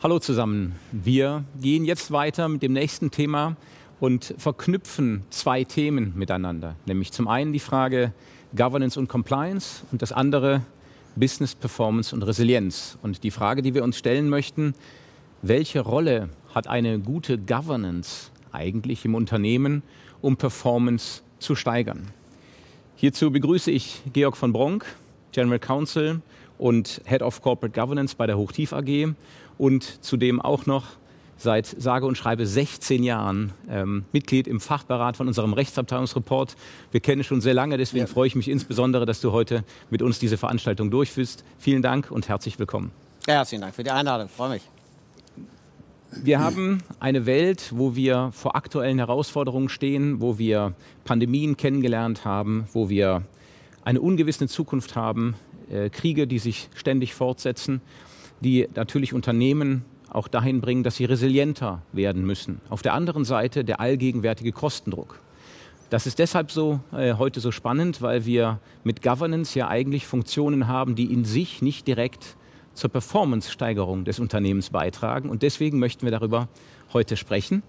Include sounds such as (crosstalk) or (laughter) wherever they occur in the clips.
Hallo zusammen. Wir gehen jetzt weiter mit dem nächsten Thema und verknüpfen zwei Themen miteinander. Nämlich zum einen die Frage Governance und Compliance und das andere Business Performance und Resilienz. Und die Frage, die wir uns stellen möchten, welche Rolle hat eine gute Governance eigentlich im Unternehmen, um Performance zu steigern? Hierzu begrüße ich Georg von Bronk, General Counsel und Head of Corporate Governance bei der Hochtief AG und zudem auch noch seit sage und schreibe 16 Jahren ähm, Mitglied im Fachberat von unserem Rechtsabteilungsreport. Wir kennen schon sehr lange, deswegen ja. freue ich mich insbesondere, dass du heute mit uns diese Veranstaltung durchführst. Vielen Dank und herzlich willkommen. Ja, herzlichen Dank für die Einladung, ich freue mich. Wir haben eine Welt, wo wir vor aktuellen Herausforderungen stehen, wo wir Pandemien kennengelernt haben, wo wir eine ungewisse Zukunft haben, äh, Kriege, die sich ständig fortsetzen die natürlich Unternehmen auch dahin bringen, dass sie resilienter werden müssen. Auf der anderen Seite der allgegenwärtige Kostendruck. Das ist deshalb so äh, heute so spannend, weil wir mit Governance ja eigentlich Funktionen haben, die in sich nicht direkt zur Performance-Steigerung des Unternehmens beitragen. Und deswegen möchten wir darüber heute sprechen.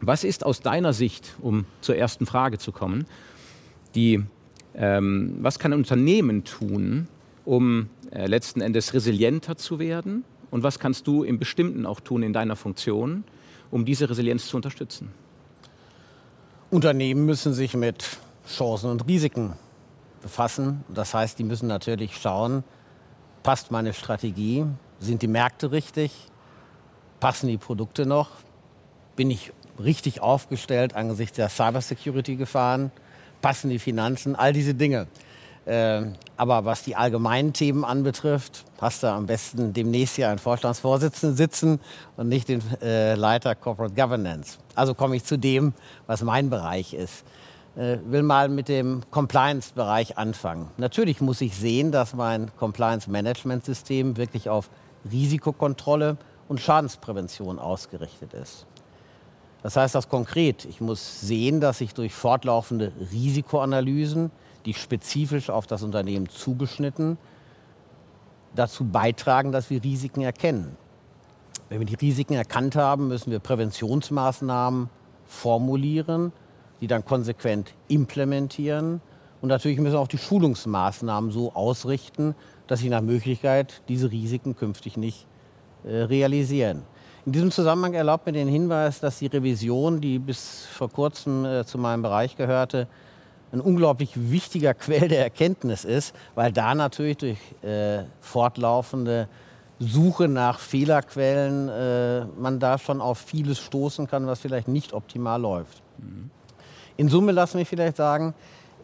Was ist aus deiner Sicht, um zur ersten Frage zu kommen, die, ähm, was kann ein Unternehmen tun, um äh, letzten Endes resilienter zu werden? Und was kannst du im Bestimmten auch tun in deiner Funktion, um diese Resilienz zu unterstützen? Unternehmen müssen sich mit Chancen und Risiken befassen. Das heißt, die müssen natürlich schauen, passt meine Strategie, sind die Märkte richtig, passen die Produkte noch, bin ich richtig aufgestellt angesichts der Cybersecurity-Gefahren, passen die Finanzen, all diese Dinge. Äh, aber was die allgemeinen Themen anbetrifft, hast du am besten demnächst hier einen Vorstandsvorsitzenden sitzen und nicht den äh, Leiter Corporate Governance. Also komme ich zu dem, was mein Bereich ist. Äh, will mal mit dem Compliance-Bereich anfangen. Natürlich muss ich sehen, dass mein Compliance-Management-System wirklich auf Risikokontrolle und Schadensprävention ausgerichtet ist. Das heißt das konkret, ich muss sehen, dass ich durch fortlaufende Risikoanalysen die spezifisch auf das Unternehmen zugeschnitten dazu beitragen, dass wir Risiken erkennen. Wenn wir die Risiken erkannt haben, müssen wir Präventionsmaßnahmen formulieren, die dann konsequent implementieren. Und natürlich müssen wir auch die Schulungsmaßnahmen so ausrichten, dass sie nach Möglichkeit diese Risiken künftig nicht äh, realisieren. In diesem Zusammenhang erlaubt mir den Hinweis, dass die Revision, die bis vor kurzem äh, zu meinem Bereich gehörte, ein unglaublich wichtiger Quell der Erkenntnis ist, weil da natürlich durch äh, fortlaufende Suche nach Fehlerquellen äh, man da schon auf vieles stoßen kann, was vielleicht nicht optimal läuft. Mhm. In Summe lassen wir vielleicht sagen,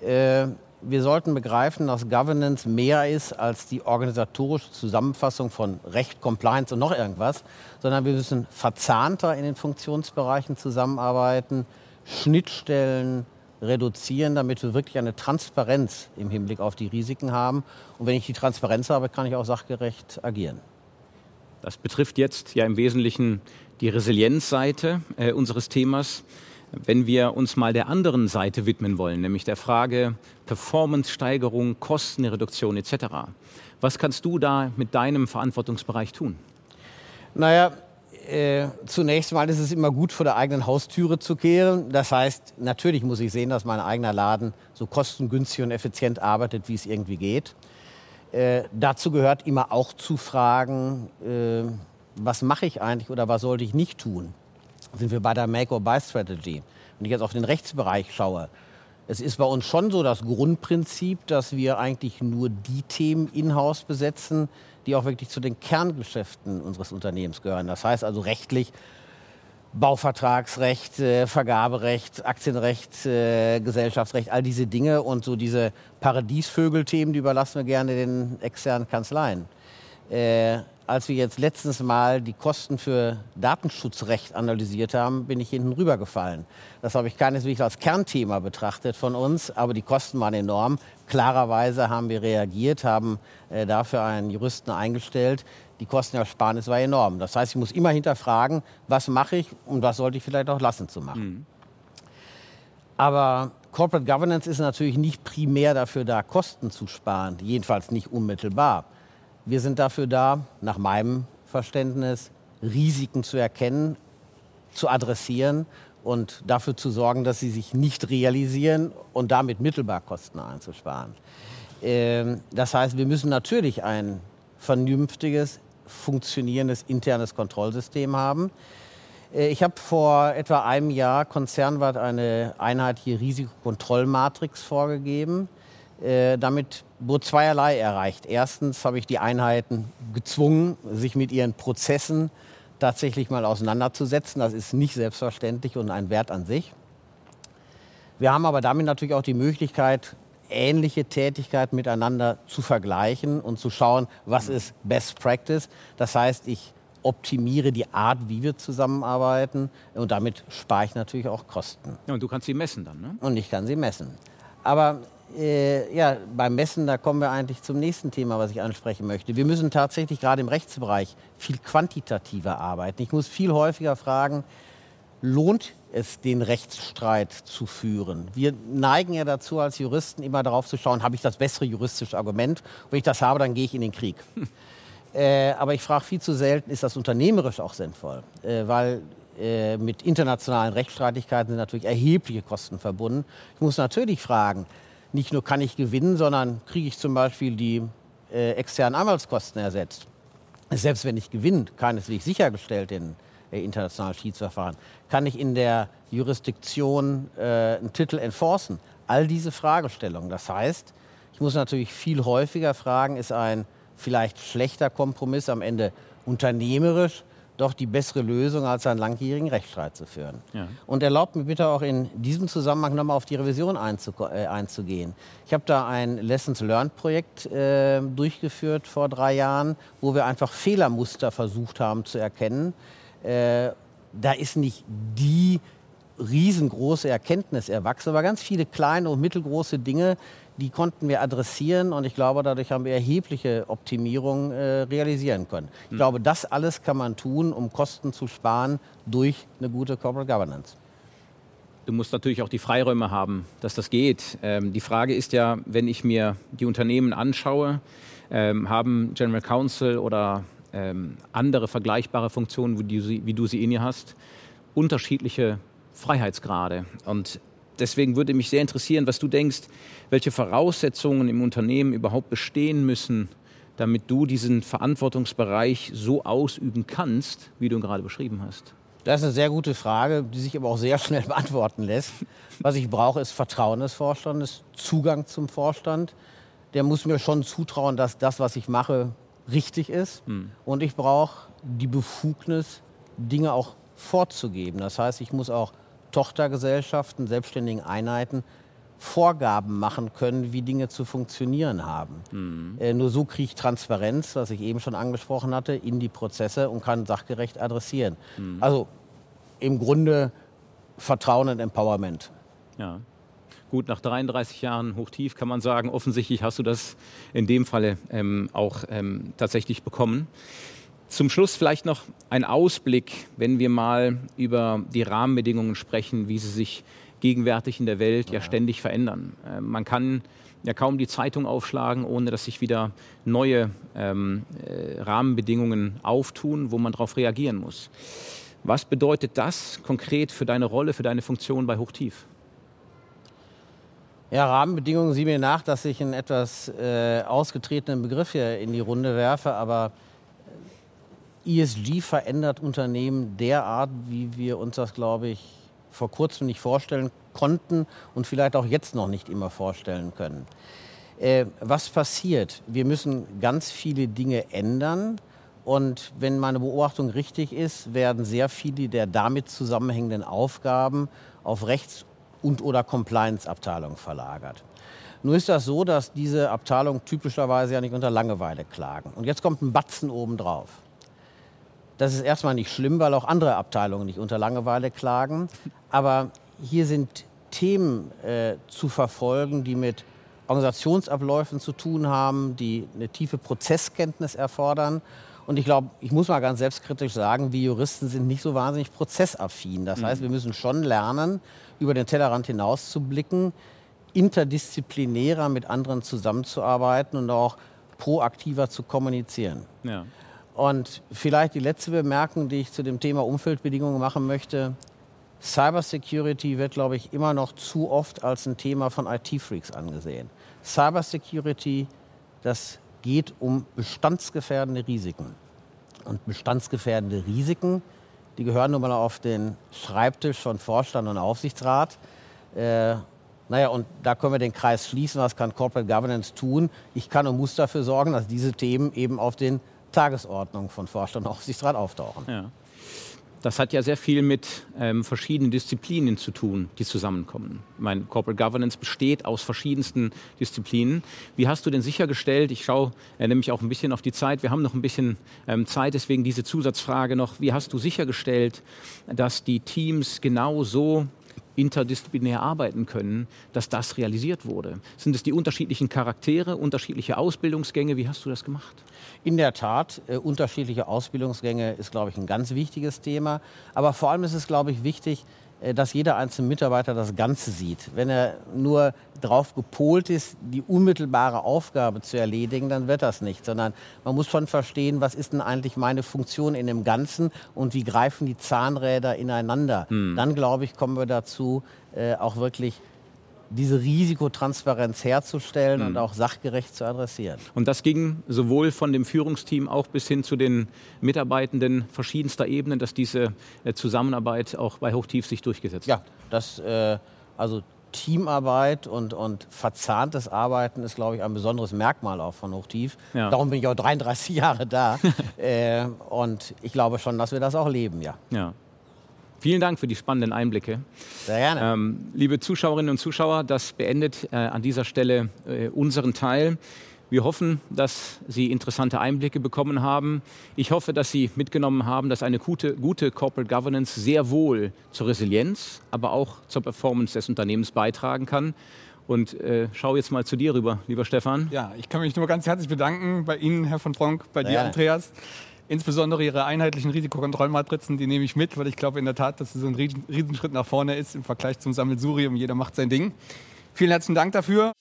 äh, wir sollten begreifen, dass Governance mehr ist als die organisatorische Zusammenfassung von Recht, Compliance und noch irgendwas, sondern wir müssen verzahnter in den Funktionsbereichen zusammenarbeiten, Schnittstellen reduzieren, damit wir wirklich eine Transparenz im Hinblick auf die Risiken haben. Und wenn ich die Transparenz habe, kann ich auch sachgerecht agieren. Das betrifft jetzt ja im Wesentlichen die Resilienzseite äh, unseres Themas. Wenn wir uns mal der anderen Seite widmen wollen, nämlich der Frage Performance-Steigerung, Kostenreduktion etc. Was kannst du da mit deinem Verantwortungsbereich tun? Naja, äh, zunächst mal ist es immer gut, vor der eigenen Haustüre zu kehren. Das heißt, natürlich muss ich sehen, dass mein eigener Laden so kostengünstig und effizient arbeitet, wie es irgendwie geht. Äh, dazu gehört immer auch zu fragen, äh, was mache ich eigentlich oder was sollte ich nicht tun? Sind wir bei der Make-or-Buy-Strategy? Wenn ich jetzt auf den Rechtsbereich schaue, es ist bei uns schon so das Grundprinzip, dass wir eigentlich nur die Themen in-house besetzen, die auch wirklich zu den Kerngeschäften unseres Unternehmens gehören. Das heißt also rechtlich Bauvertragsrecht, äh, Vergaberecht, Aktienrecht, äh, Gesellschaftsrecht, all diese Dinge und so diese Paradiesvögelthemen, die überlassen wir gerne den externen Kanzleien. Äh, als wir jetzt letztens mal die Kosten für Datenschutzrecht analysiert haben, bin ich hinten rübergefallen. Das habe ich keineswegs als Kernthema betrachtet von uns, aber die Kosten waren enorm. Klarerweise haben wir reagiert, haben äh, dafür einen Juristen eingestellt. Die Kostenersparnis war enorm. Das heißt, ich muss immer hinterfragen, was mache ich und was sollte ich vielleicht auch lassen zu machen. Mhm. Aber Corporate Governance ist natürlich nicht primär dafür da, Kosten zu sparen, jedenfalls nicht unmittelbar. Wir sind dafür da, nach meinem Verständnis, Risiken zu erkennen, zu adressieren und dafür zu sorgen, dass sie sich nicht realisieren und damit mittelbar Kosten einzusparen. Ähm, das heißt, wir müssen natürlich ein vernünftiges, funktionierendes internes Kontrollsystem haben. Äh, ich habe vor etwa einem Jahr konzernweit eine einheitliche Risikokontrollmatrix vorgegeben. Äh, damit wurde zweierlei erreicht. Erstens habe ich die Einheiten gezwungen, sich mit ihren Prozessen tatsächlich mal auseinanderzusetzen. Das ist nicht selbstverständlich und ein Wert an sich. Wir haben aber damit natürlich auch die Möglichkeit, ähnliche Tätigkeiten miteinander zu vergleichen und zu schauen, was ist Best Practice. Das heißt, ich optimiere die Art, wie wir zusammenarbeiten und damit spare ich natürlich auch Kosten. Ja, und du kannst sie messen dann, ne? Und ich kann sie messen. Aber äh, ja, beim Messen, da kommen wir eigentlich zum nächsten Thema, was ich ansprechen möchte. Wir müssen tatsächlich gerade im Rechtsbereich viel quantitativer arbeiten. Ich muss viel häufiger fragen, lohnt es, den Rechtsstreit zu führen? Wir neigen ja dazu, als Juristen immer darauf zu schauen, habe ich das bessere juristische Argument? Und wenn ich das habe, dann gehe ich in den Krieg. Äh, aber ich frage viel zu selten, ist das unternehmerisch auch sinnvoll? Äh, weil äh, mit internationalen Rechtsstreitigkeiten sind natürlich erhebliche Kosten verbunden. Ich muss natürlich fragen, nicht nur kann ich gewinnen, sondern kriege ich zum Beispiel die äh, externen Anwaltskosten ersetzt. Selbst wenn ich gewinne, keineswegs sichergestellt in äh, internationalen Schiedsverfahren, kann ich in der Jurisdiktion äh, einen Titel enforcen. All diese Fragestellungen. Das heißt, ich muss natürlich viel häufiger fragen, ist ein vielleicht schlechter Kompromiss am Ende unternehmerisch doch die bessere Lösung, als einen langjährigen Rechtsstreit zu führen. Ja. Und erlaubt mir bitte auch in diesem Zusammenhang nochmal auf die Revision äh, einzugehen. Ich habe da ein Lessons Learned Projekt äh, durchgeführt vor drei Jahren, wo wir einfach Fehlermuster versucht haben zu erkennen. Äh, da ist nicht die riesengroße Erkenntnis erwachsen, aber ganz viele kleine und mittelgroße Dinge, die konnten wir adressieren und ich glaube, dadurch haben wir erhebliche Optimierungen äh, realisieren können. Ich hm. glaube, das alles kann man tun, um Kosten zu sparen durch eine gute Corporate Governance. Du musst natürlich auch die Freiräume haben, dass das geht. Ähm, die Frage ist ja, wenn ich mir die Unternehmen anschaue, ähm, haben General Counsel oder ähm, andere vergleichbare Funktionen, wie du, sie, wie du sie in ihr hast, unterschiedliche Freiheitsgrade. Und deswegen würde mich sehr interessieren, was du denkst, welche Voraussetzungen im Unternehmen überhaupt bestehen müssen, damit du diesen Verantwortungsbereich so ausüben kannst, wie du ihn gerade beschrieben hast. Das ist eine sehr gute Frage, die sich aber auch sehr (laughs) schnell beantworten lässt. Was ich brauche, ist Vertrauen des Vorstandes, Zugang zum Vorstand. Der muss mir schon zutrauen, dass das, was ich mache, richtig ist. Hm. Und ich brauche die Befugnis, Dinge auch vorzugeben. Das heißt, ich muss auch Tochtergesellschaften, selbstständigen Einheiten Vorgaben machen können, wie Dinge zu funktionieren haben. Mhm. Äh, nur so kriege ich Transparenz, was ich eben schon angesprochen hatte, in die Prozesse und kann sachgerecht adressieren. Mhm. Also im Grunde Vertrauen und Empowerment. Ja. Gut, nach 33 Jahren hochtief kann man sagen, offensichtlich hast du das in dem Falle ähm, auch ähm, tatsächlich bekommen. Zum Schluss vielleicht noch ein Ausblick, wenn wir mal über die Rahmenbedingungen sprechen, wie sie sich gegenwärtig in der Welt ja ständig verändern. Äh, man kann ja kaum die Zeitung aufschlagen, ohne dass sich wieder neue ähm, äh, Rahmenbedingungen auftun, wo man darauf reagieren muss. Was bedeutet das konkret für deine Rolle, für deine Funktion bei Hochtief? Ja, Rahmenbedingungen, sieh mir nach, dass ich einen etwas äh, ausgetretenen Begriff hier in die Runde werfe, aber ESG verändert Unternehmen derart, wie wir uns das, glaube ich, vor kurzem nicht vorstellen konnten und vielleicht auch jetzt noch nicht immer vorstellen können. Äh, was passiert? Wir müssen ganz viele Dinge ändern. Und wenn meine Beobachtung richtig ist, werden sehr viele der damit zusammenhängenden Aufgaben auf Rechts- und oder Compliance-Abteilungen verlagert. Nur ist das so, dass diese Abteilungen typischerweise ja nicht unter Langeweile klagen. Und jetzt kommt ein Batzen obendrauf. Das ist erstmal nicht schlimm, weil auch andere Abteilungen nicht unter Langeweile klagen. Aber hier sind Themen äh, zu verfolgen, die mit Organisationsabläufen zu tun haben, die eine tiefe Prozesskenntnis erfordern. Und ich glaube, ich muss mal ganz selbstkritisch sagen, wir Juristen sind nicht so wahnsinnig prozessaffin. Das heißt, wir müssen schon lernen, über den Tellerrand hinaus zu blicken, interdisziplinärer mit anderen zusammenzuarbeiten und auch proaktiver zu kommunizieren. Ja. Und vielleicht die letzte Bemerkung, die ich zu dem Thema Umfeldbedingungen machen möchte. Cybersecurity wird, glaube ich, immer noch zu oft als ein Thema von IT-Freaks angesehen. Cybersecurity, das geht um bestandsgefährdende Risiken. Und bestandsgefährdende Risiken, die gehören nun mal auf den Schreibtisch von Vorstand und Aufsichtsrat. Äh, naja, und da können wir den Kreis schließen. Was kann Corporate Governance tun? Ich kann und muss dafür sorgen, dass diese Themen eben auf den Tagesordnungen von Vorstand und Aufsichtsrat auftauchen. Ja. Das hat ja sehr viel mit ähm, verschiedenen Disziplinen zu tun, die zusammenkommen. Mein Corporate Governance besteht aus verschiedensten Disziplinen. Wie hast du denn sichergestellt, ich schaue äh, nämlich auch ein bisschen auf die Zeit, wir haben noch ein bisschen ähm, Zeit, deswegen diese Zusatzfrage noch, wie hast du sichergestellt, dass die Teams genau so interdisziplinär arbeiten können, dass das realisiert wurde? Sind es die unterschiedlichen Charaktere, unterschiedliche Ausbildungsgänge? Wie hast du das gemacht? In der Tat, äh, unterschiedliche Ausbildungsgänge ist, glaube ich, ein ganz wichtiges Thema. Aber vor allem ist es, glaube ich, wichtig, dass jeder einzelne Mitarbeiter das Ganze sieht. Wenn er nur darauf gepolt ist, die unmittelbare Aufgabe zu erledigen, dann wird das nicht, sondern man muss schon verstehen, was ist denn eigentlich meine Funktion in dem Ganzen und wie greifen die Zahnräder ineinander. Hm. Dann, glaube ich, kommen wir dazu, äh, auch wirklich diese Risikotransparenz herzustellen mhm. und auch sachgerecht zu adressieren. Und das ging sowohl von dem Führungsteam auch bis hin zu den Mitarbeitenden verschiedenster Ebenen, dass diese äh, Zusammenarbeit auch bei Hochtief sich durchgesetzt hat. Ja, das, äh, also Teamarbeit und, und verzahntes Arbeiten ist, glaube ich, ein besonderes Merkmal auch von Hochtief. Ja. Darum bin ich auch 33 (laughs) Jahre da. (laughs) äh, und ich glaube schon, dass wir das auch leben, ja. ja. Vielen Dank für die spannenden Einblicke. Sehr gerne. Ähm, liebe Zuschauerinnen und Zuschauer, das beendet äh, an dieser Stelle äh, unseren Teil. Wir hoffen, dass Sie interessante Einblicke bekommen haben. Ich hoffe, dass Sie mitgenommen haben, dass eine gute, gute Corporate Governance sehr wohl zur Resilienz, aber auch zur Performance des Unternehmens beitragen kann. Und äh, schau jetzt mal zu dir rüber, lieber Stefan. Ja, ich kann mich nur ganz herzlich bedanken bei Ihnen, Herr von Frank, bei dir, Andreas. Insbesondere ihre einheitlichen Risikokontrollmatrizen, die nehme ich mit, weil ich glaube in der Tat, dass es ein Riesenschritt nach vorne ist im Vergleich zum Sammelsurium. Jeder macht sein Ding. Vielen herzlichen Dank dafür.